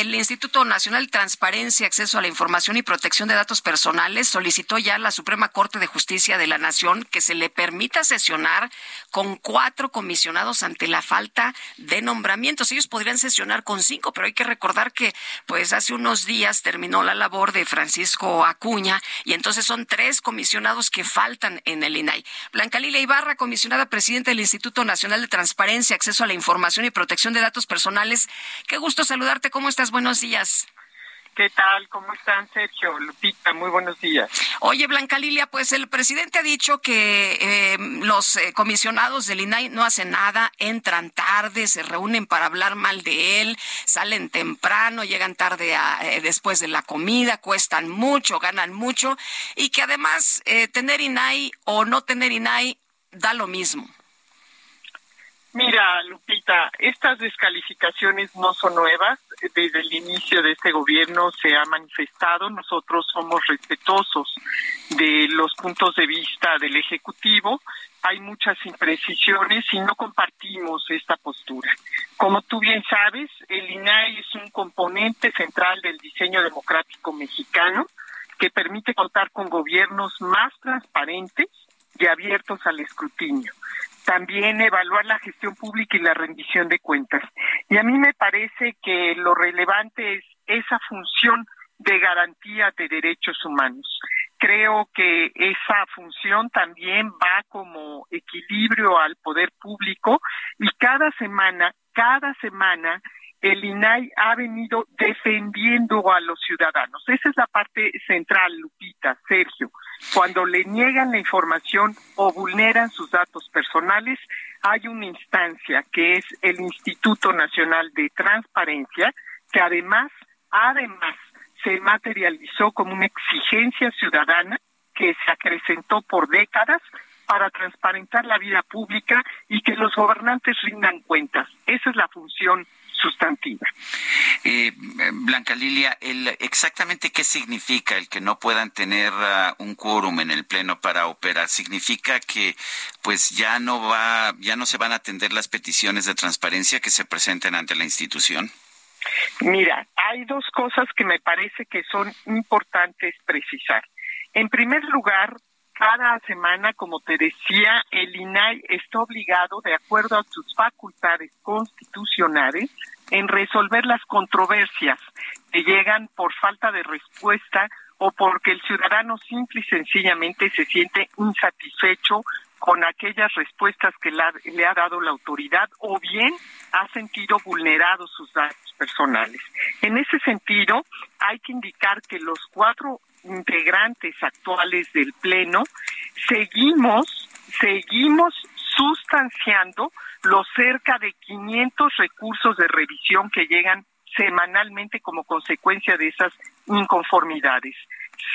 El Instituto Nacional de Transparencia, Acceso a la Información y Protección de Datos Personales solicitó ya a la Suprema Corte de Justicia de la Nación que se le permita sesionar con cuatro comisionados ante la falta de nombramientos. Ellos podrían sesionar con cinco, pero hay que recordar que pues hace unos días terminó la labor de Francisco Acuña y entonces son tres comisionados que faltan en el INAI. Blanca Lilia Ibarra, comisionada presidenta del Instituto Nacional de Transparencia, Acceso a la Información y Protección de Datos Personales. Qué gusto saludarte. ¿Cómo estás? Buenos días. ¿Qué tal? ¿Cómo están, Sergio? Lupita, muy buenos días. Oye, Blanca Lilia, pues el presidente ha dicho que eh, los eh, comisionados del INAI no hacen nada, entran tarde, se reúnen para hablar mal de él, salen temprano, llegan tarde a, eh, después de la comida, cuestan mucho, ganan mucho y que además eh, tener INAI o no tener INAI da lo mismo. Mira, Lupita, estas descalificaciones no son nuevas. Desde el inicio de este gobierno se ha manifestado. Nosotros somos respetuosos de los puntos de vista del Ejecutivo. Hay muchas imprecisiones y no compartimos esta postura. Como tú bien sabes, el INAI es un componente central del diseño democrático mexicano que permite contar con gobiernos más transparentes y abiertos al escrutinio también evaluar la gestión pública y la rendición de cuentas. Y a mí me parece que lo relevante es esa función de garantía de derechos humanos. Creo que esa función también va como equilibrio al poder público y cada semana, cada semana, el INAI ha venido defendiendo a los ciudadanos. Esa es la parte central, Lupita, Sergio. Cuando le niegan la información o vulneran sus datos personales, hay una instancia que es el Instituto Nacional de Transparencia, que además, además, se materializó como una exigencia ciudadana que se acrecentó por décadas para transparentar la vida pública y que los gobernantes rindan cuentas. Esa es la función sustantiva. Eh, Blanca Lilia, el, exactamente qué significa el que no puedan tener uh, un quórum en el pleno para operar. Significa que, pues, ya no va, ya no se van a atender las peticiones de transparencia que se presenten ante la institución. Mira, hay dos cosas que me parece que son importantes precisar. En primer lugar, cada semana, como te decía, el INAI está obligado, de acuerdo a sus facultades constitucionales, en resolver las controversias que llegan por falta de respuesta o porque el ciudadano simple y sencillamente se siente insatisfecho con aquellas respuestas que le ha dado la autoridad o bien ha sentido vulnerados sus datos personales. En ese sentido, hay que indicar que los cuatro integrantes actuales del Pleno, seguimos, seguimos sustanciando los cerca de 500 recursos de revisión que llegan semanalmente como consecuencia de esas inconformidades.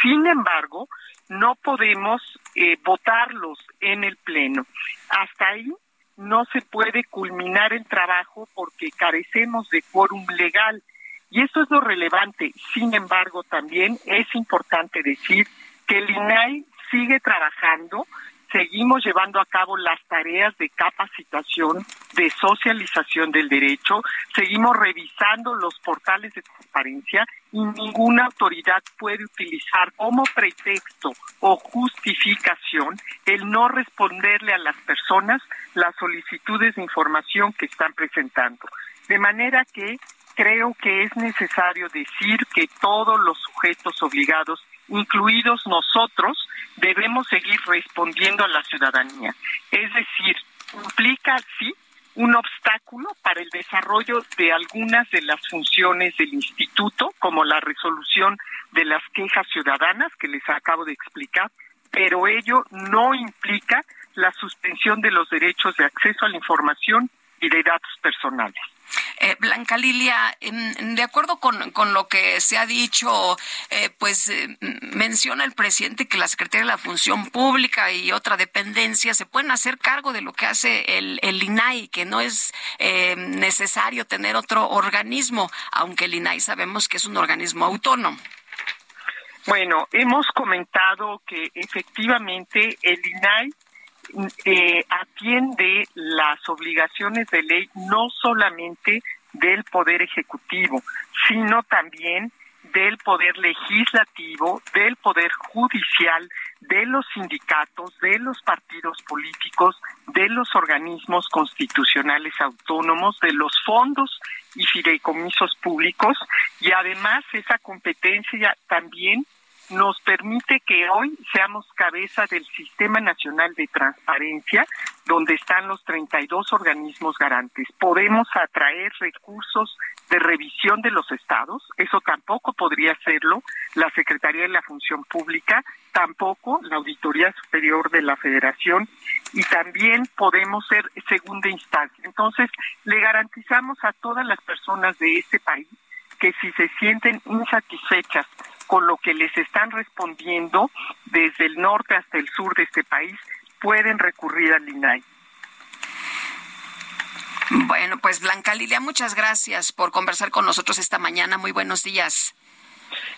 Sin embargo, no podemos eh, votarlos en el Pleno. Hasta ahí no se puede culminar el trabajo porque carecemos de quórum legal. Y eso es lo relevante. Sin embargo, también es importante decir que el INAI sigue trabajando, seguimos llevando a cabo las tareas de capacitación, de socialización del derecho, seguimos revisando los portales de transparencia y ninguna autoridad puede utilizar como pretexto o justificación el no responderle a las personas las solicitudes de información que están presentando. De manera que creo que es necesario decir que todos los sujetos obligados, incluidos nosotros, debemos seguir respondiendo a la ciudadanía. Es decir, implica, sí, un obstáculo para el desarrollo de algunas de las funciones del instituto, como la resolución de las quejas ciudadanas que les acabo de explicar, pero ello no implica la suspensión de los derechos de acceso a la información y de datos personales. Eh, Blanca Lilia, de acuerdo con, con, lo que se ha dicho, eh, pues eh, menciona el presidente que la Secretaría de la Función Pública y otra dependencia se pueden hacer cargo de lo que hace el, el INAI, que no es necesario tener otro organismo, aunque el INAI sabemos que es un organismo autónomo. Bueno, hemos comentado que efectivamente el INAI eh, atiende las obligaciones de ley no solamente del Poder Ejecutivo, sino también del Poder Legislativo, del Poder Judicial, de los sindicatos, de los partidos políticos, de los organismos constitucionales autónomos, de los fondos y fideicomisos públicos y además esa competencia también nos permite que hoy seamos cabeza del Sistema Nacional de Transparencia, donde están los 32 organismos garantes. Podemos atraer recursos de revisión de los estados, eso tampoco podría hacerlo la Secretaría de la Función Pública, tampoco la Auditoría Superior de la Federación y también podemos ser segunda instancia. Entonces, le garantizamos a todas las personas de este país que si se sienten insatisfechas con lo que les están respondiendo desde el norte hasta el sur de este país, pueden recurrir al INAI. Bueno, pues Blanca Lilia, muchas gracias por conversar con nosotros esta mañana. Muy buenos días.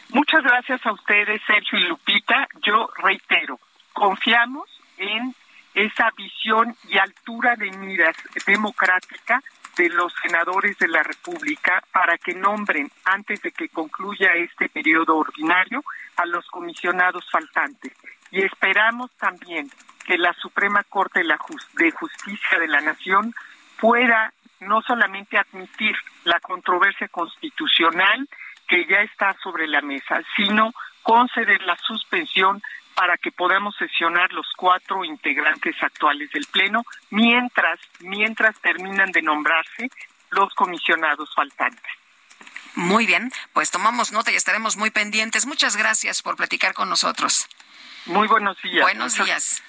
Muchas gracias a ustedes, Sergio y Lupita. Yo reitero, confiamos en esa visión y altura de miras democrática de los senadores de la República para que nombren, antes de que concluya este periodo ordinario, a los comisionados faltantes. Y esperamos también que la Suprema Corte de Justicia de la Nación pueda no solamente admitir la controversia constitucional que ya está sobre la mesa, sino conceder la suspensión para que podamos sesionar los cuatro integrantes actuales del Pleno, mientras, mientras terminan de nombrarse los comisionados faltantes. Muy bien, pues tomamos nota y estaremos muy pendientes. Muchas gracias por platicar con nosotros. Muy buenos días. Buenos días.